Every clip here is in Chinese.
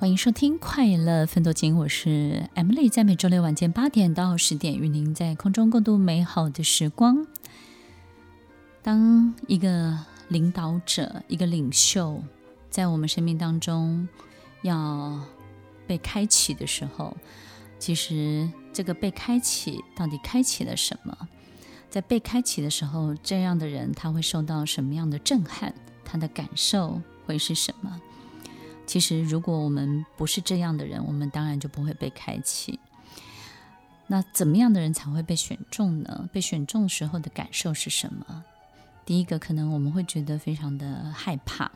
欢迎收听《快乐奋斗经》，我是 Emily，在每周六晚间八点到十点，与您在空中共度美好的时光。当一个领导者、一个领袖，在我们生命当中要被开启的时候，其实这个被开启到底开启了什么？在被开启的时候，这样的人他会受到什么样的震撼？他的感受会是什么？其实，如果我们不是这样的人，我们当然就不会被开启。那怎么样的人才会被选中呢？被选中时候的感受是什么？第一个，可能我们会觉得非常的害怕。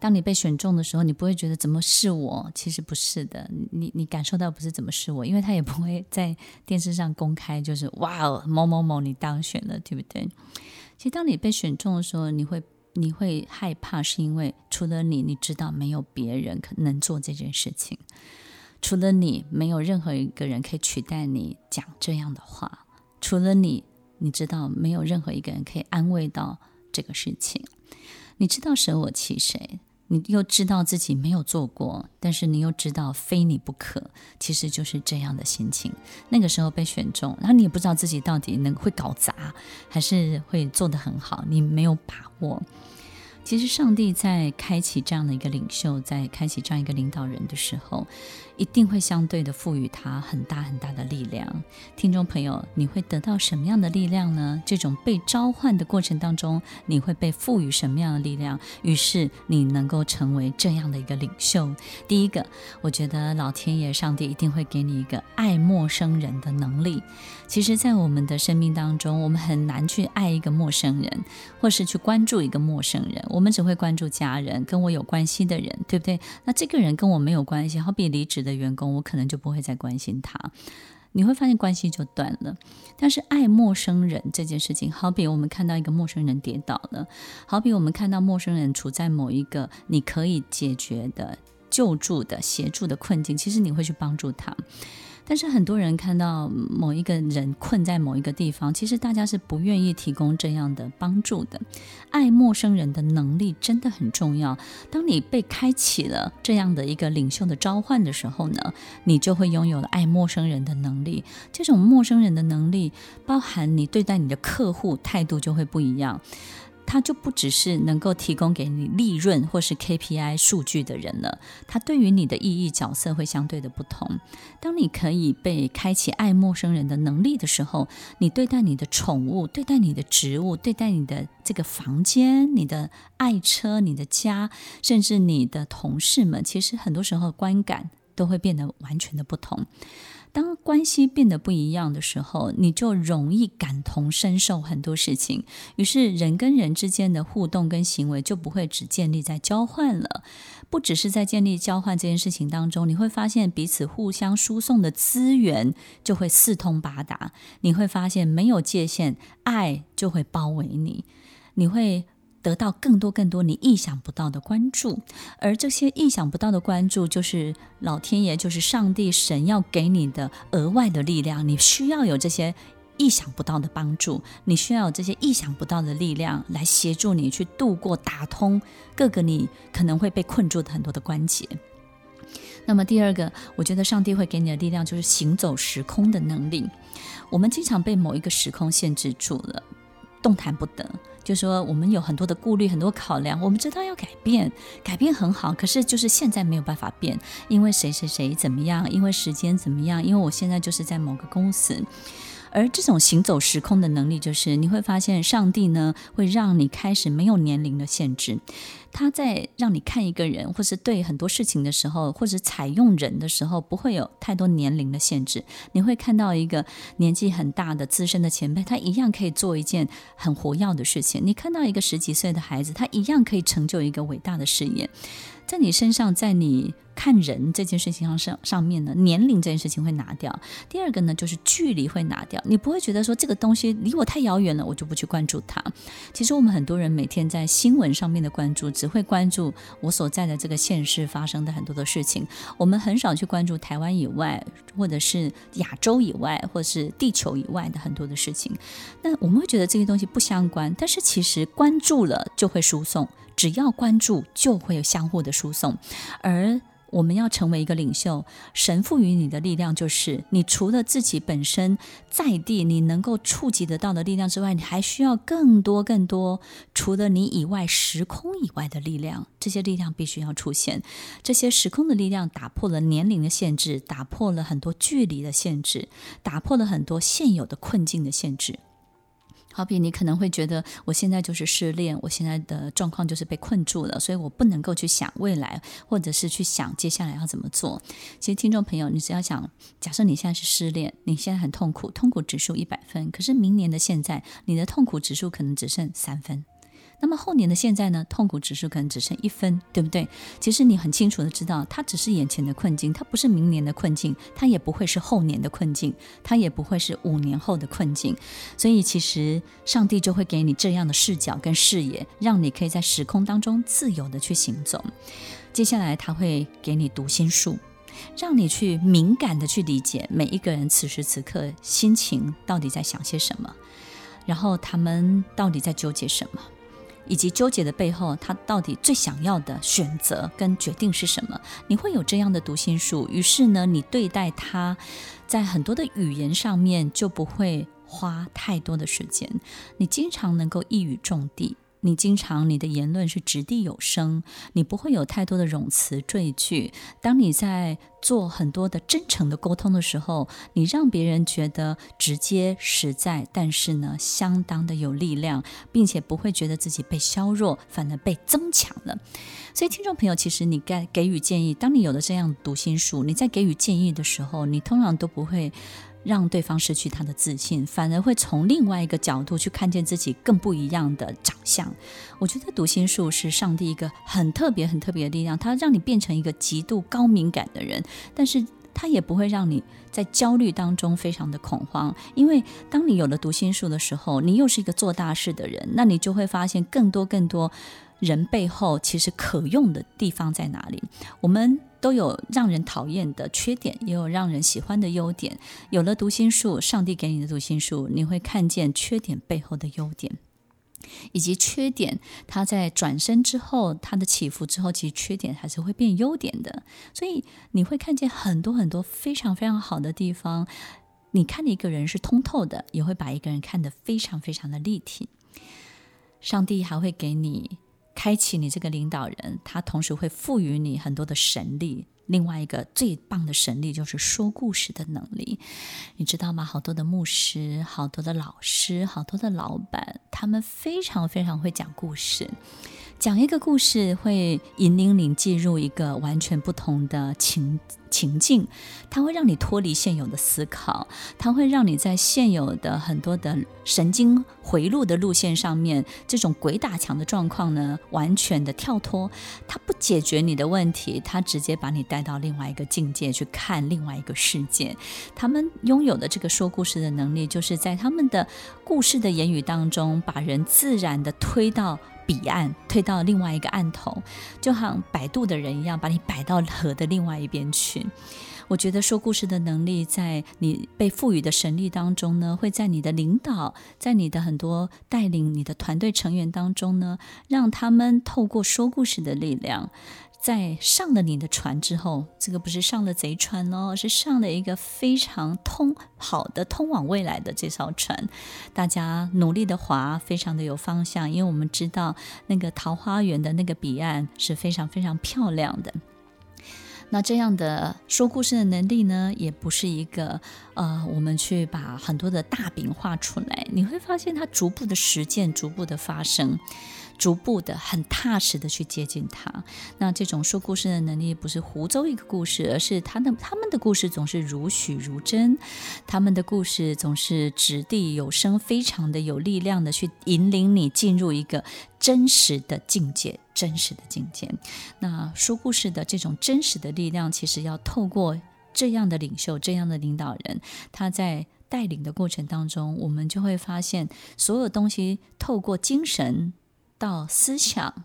当你被选中的时候，你不会觉得怎么是我？其实不是的，你你感受到不是怎么是我，因为他也不会 在电视上公开，就是哇哦，某某某你当选了，对不对？其实当你被选中的时候，你会。你会害怕，是因为除了你，你知道没有别人可能做这件事情。除了你，没有任何一个人可以取代你讲这样的话。除了你，你知道没有任何一个人可以安慰到这个事情。你知道舍我其谁？你又知道自己没有做过，但是你又知道非你不可，其实就是这样的心情。那个时候被选中，然后你也不知道自己到底能会搞砸，还是会做得很好，你没有把握。其实上帝在开启这样的一个领袖，在开启这样一个领导人的时候，一定会相对的赋予他很大很大的力量。听众朋友，你会得到什么样的力量呢？这种被召唤的过程当中，你会被赋予什么样的力量？于是你能够成为这样的一个领袖。第一个，我觉得老天爷上帝一定会给你一个爱陌生人的能力。其实，在我们的生命当中，我们很难去爱一个陌生人，或是去关注一个陌生人。我们只会关注家人，跟我有关系的人，对不对？那这个人跟我没有关系，好比离职的员工，我可能就不会再关心他。你会发现关系就断了。但是爱陌生人这件事情，好比我们看到一个陌生人跌倒了，好比我们看到陌生人处在某一个你可以解决的、救助的、协助的困境，其实你会去帮助他。但是很多人看到某一个人困在某一个地方，其实大家是不愿意提供这样的帮助的。爱陌生人的能力真的很重要。当你被开启了这样的一个领袖的召唤的时候呢，你就会拥有了爱陌生人的能力。这种陌生人的能力，包含你对待你的客户态度就会不一样。他就不只是能够提供给你利润或是 KPI 数据的人了，他对于你的意义角色会相对的不同。当你可以被开启爱陌生人的能力的时候，你对待你的宠物、对待你的植物、对待你的这个房间、你的爱车、你的家，甚至你的同事们，其实很多时候观感都会变得完全的不同。当关系变得不一样的时候，你就容易感同身受很多事情。于是，人跟人之间的互动跟行为就不会只建立在交换了。不只是在建立交换这件事情当中，你会发现彼此互相输送的资源就会四通八达。你会发现没有界限，爱就会包围你。你会。得到更多更多你意想不到的关注，而这些意想不到的关注，就是老天爷，就是上帝神要给你的额外的力量。你需要有这些意想不到的帮助，你需要有这些意想不到的力量来协助你去度过、打通各个你可能会被困住的很多的关节。那么第二个，我觉得上帝会给你的力量就是行走时空的能力。我们经常被某一个时空限制住了。动弹不得，就说我们有很多的顾虑，很多考量。我们知道要改变，改变很好，可是就是现在没有办法变，因为谁谁谁怎么样，因为时间怎么样，因为我现在就是在某个公司。而这种行走时空的能力，就是你会发现，上帝呢会让你开始没有年龄的限制。他在让你看一个人，或是对很多事情的时候，或者采用人的时候，不会有太多年龄的限制。你会看到一个年纪很大的资深的前辈，他一样可以做一件很活跃的事情。你看到一个十几岁的孩子，他一样可以成就一个伟大的事业。在你身上，在你看人这件事情上上上面呢，年龄这件事情会拿掉。第二个呢，就是距离会拿掉。你不会觉得说这个东西离我太遥远了，我就不去关注它。其实我们很多人每天在新闻上面的关注，只会关注我所在的这个县市发生的很多的事情。我们很少去关注台湾以外，或者是亚洲以外，或者是地球以外的很多的事情。那我们会觉得这些东西不相关，但是其实关注了就会输送。只要关注，就会有相互的输送，而我们要成为一个领袖，神赋予你的力量就是，你除了自己本身在地你能够触及得到的力量之外，你还需要更多更多除了你以外时空以外的力量。这些力量必须要出现，这些时空的力量打破了年龄的限制，打破了很多距离的限制，打破了很多现有的困境的限制。好比你可能会觉得，我现在就是失恋，我现在的状况就是被困住了，所以我不能够去想未来，或者是去想接下来要怎么做。其实，听众朋友，你只要想，假设你现在是失恋，你现在很痛苦，痛苦指数一百分，可是明年的现在，你的痛苦指数可能只剩三分。那么后年的现在呢？痛苦指数可能只剩一分，对不对？其实你很清楚的知道，它只是眼前的困境，它不是明年的困境，它也不会是后年的困境，它也不会是五年后的困境。所以其实上帝就会给你这样的视角跟视野，让你可以在时空当中自由的去行走。接下来他会给你读心术，让你去敏感的去理解每一个人此时此刻心情到底在想些什么，然后他们到底在纠结什么。以及纠结的背后，他到底最想要的选择跟决定是什么？你会有这样的读心术，于是呢，你对待他，在很多的语言上面就不会花太多的时间，你经常能够一语中的。你经常你的言论是掷地有声，你不会有太多的冗词赘句。当你在做很多的真诚的沟通的时候，你让别人觉得直接实在，但是呢，相当的有力量，并且不会觉得自己被削弱，反而被增强了。所以，听众朋友，其实你该给予建议，当你有了这样读心术，你在给予建议的时候，你通常都不会。让对方失去他的自信，反而会从另外一个角度去看见自己更不一样的长相。我觉得读心术是上帝一个很特别、很特别的力量，它让你变成一个极度高敏感的人，但是它也不会让你在焦虑当中非常的恐慌。因为当你有了读心术的时候，你又是一个做大事的人，那你就会发现更多、更多。人背后其实可用的地方在哪里？我们都有让人讨厌的缺点，也有让人喜欢的优点。有了读心术，上帝给你的读心术，你会看见缺点背后的优点，以及缺点它在转身之后，它的起伏之后，其实缺点还是会变优点的。所以你会看见很多很多非常非常好的地方。你看一个人是通透的，也会把一个人看得非常非常的立体。上帝还会给你。开启你这个领导人，他同时会赋予你很多的神力。另外一个最棒的神力就是说故事的能力，你知道吗？好多的牧师、好多的老师、好多的老板，他们非常非常会讲故事。讲一个故事会引领你进入一个完全不同的情情境，它会让你脱离现有的思考，它会让你在现有的很多的神经回路的路线上面，这种鬼打墙的状况呢，完全的跳脱。它不解决你的问题，它直接把你带到另外一个境界去看另外一个世界。他们拥有的这个说故事的能力，就是在他们的故事的言语当中，把人自然的推到。彼岸推到另外一个岸头，就像摆渡的人一样，把你摆到河的另外一边去。我觉得说故事的能力，在你被赋予的神力当中呢，会在你的领导，在你的很多带领你的团队成员当中呢，让他们透过说故事的力量。在上了你的船之后，这个不是上了贼船哦，是上了一个非常通好的通往未来的这艘船。大家努力的划，非常的有方向，因为我们知道那个桃花源的那个彼岸是非常非常漂亮的。那这样的说故事的能力呢，也不是一个呃，我们去把很多的大饼画出来，你会发现它逐步的实践，逐步的发生。逐步的、很踏实的去接近他。那这种说故事的能力，不是胡诌一个故事，而是他的他们的故事总是如许如真，他们的故事总是掷地有声，非常的有力量的去引领你进入一个真实的境界，真实的境界。那说故事的这种真实的力量，其实要透过这样的领袖、这样的领导人，他在带领的过程当中，我们就会发现，所有东西透过精神。到思想，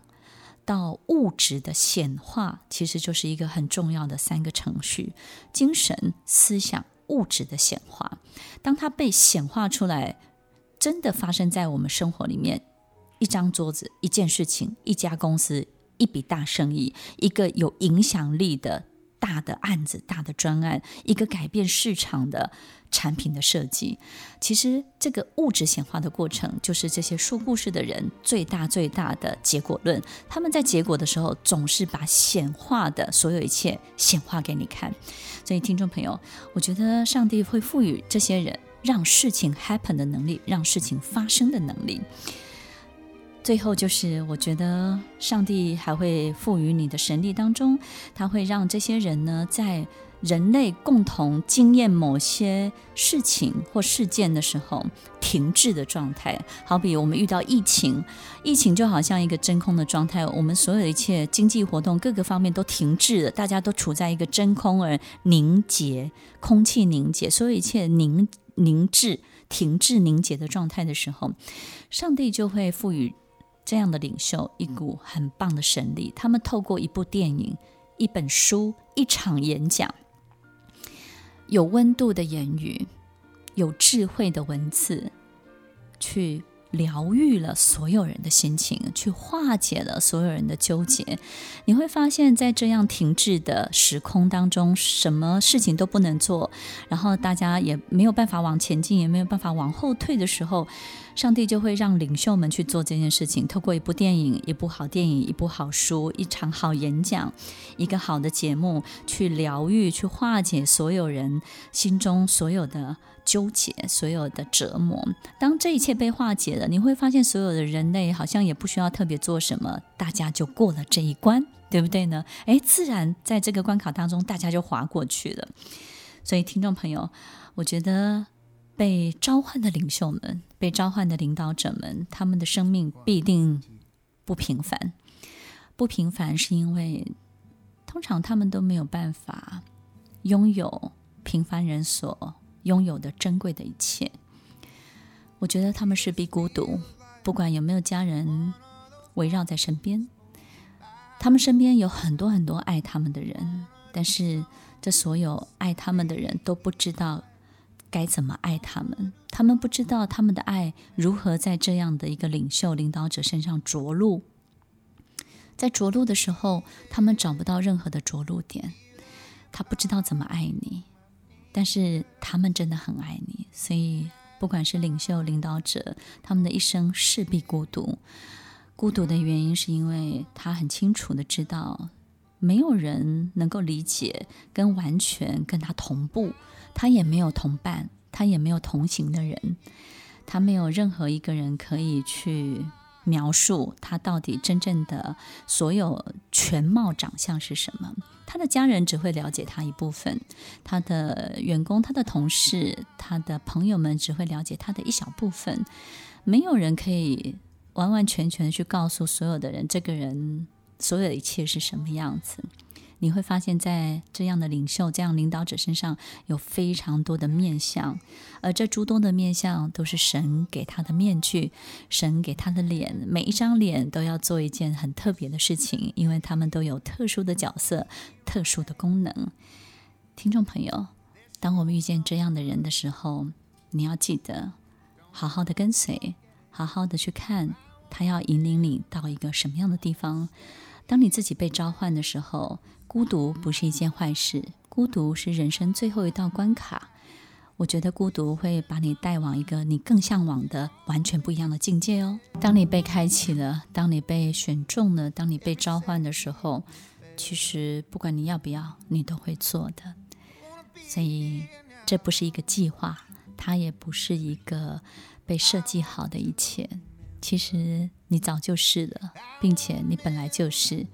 到物质的显化，其实就是一个很重要的三个程序：精神、思想、物质的显化。当它被显化出来，真的发生在我们生活里面，一张桌子、一件事情、一家公司、一笔大生意、一个有影响力的大的案子、大的专案，一个改变市场的产品的设计。其实这个物质显化的过程，就是这些说故事的人最大最大的结果论。他们在结果的时候，总是把显化的所有一切显化给你看。所以，听众朋友，我觉得上帝会赋予这些人让事情 happen 的能力，让事情发生的能力。最后就是，我觉得上帝还会赋予你的神力当中，他会让这些人呢，在人类共同经验某些事情或事件的时候停滞的状态。好比我们遇到疫情，疫情就好像一个真空的状态，我们所有一切经济活动各个方面都停滞了，大家都处在一个真空而凝结，空气凝结，所有一切凝凝滞、停滞、凝结的状态的时候，上帝就会赋予。这样的领袖，一股很棒的神力。他们透过一部电影、一本书、一场演讲，有温度的言语，有智慧的文字，去疗愈了所有人的心情，去化解了所有人的纠结。你会发现在这样停滞的时空当中，什么事情都不能做，然后大家也没有办法往前进，也没有办法往后退的时候。上帝就会让领袖们去做这件事情，透过一部电影、一部好电影、一部好书、一场好演讲、一个好的节目，去疗愈、去化解所有人心中所有的纠结、所有的折磨。当这一切被化解了，你会发现所有的人类好像也不需要特别做什么，大家就过了这一关，对不对呢？诶，自然在这个关卡当中，大家就滑过去了。所以，听众朋友，我觉得。被召唤的领袖们，被召唤的领导者们，他们的生命必定不平凡。不平凡是因为，通常他们都没有办法拥有平凡人所拥有的珍贵的一切。我觉得他们势必孤独，不管有没有家人围绕在身边，他们身边有很多很多爱他们的人，但是这所有爱他们的人都不知道。该怎么爱他们？他们不知道他们的爱如何在这样的一个领袖、领导者身上着陆。在着陆的时候，他们找不到任何的着陆点。他不知道怎么爱你，但是他们真的很爱你。所以，不管是领袖、领导者，他们的一生势必孤独。孤独的原因是因为他很清楚的知道，没有人能够理解跟完全跟他同步。他也没有同伴，他也没有同行的人，他没有任何一个人可以去描述他到底真正的所有全貌长相是什么。他的家人只会了解他一部分，他的员工、他的同事、他的朋友们只会了解他的一小部分。没有人可以完完全全的去告诉所有的人，这个人所有的一切是什么样子。你会发现在这样的领袖、这样领导者身上有非常多的面相，而这诸多的面相都是神给他的面具，神给他的脸，每一张脸都要做一件很特别的事情，因为他们都有特殊的角色、特殊的功能。听众朋友，当我们遇见这样的人的时候，你要记得好好的跟随，好好的去看他要引领你到一个什么样的地方。当你自己被召唤的时候。孤独不是一件坏事，孤独是人生最后一道关卡。我觉得孤独会把你带往一个你更向往的完全不一样的境界哦。当你被开启了，当你被选中了，当你被召唤的时候，其实不管你要不要，你都会做的。所以这不是一个计划，它也不是一个被设计好的一切。其实你早就是了，并且你本来就是。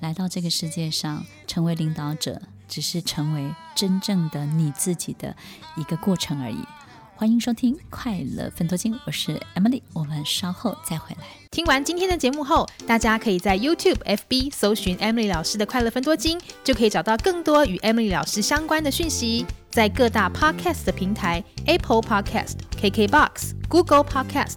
来到这个世界上，成为领导者，只是成为真正的你自己的一个过程而已。欢迎收听《快乐分多金》，我是 Emily，我们稍后再回来。听完今天的节目后，大家可以在 YouTube、FB 搜寻 Emily 老师的《快乐分多金》，就可以找到更多与 Emily 老师相关的讯息。在各大 Podcast 的平台，Apple Podcast、KKBox、Google Podcast、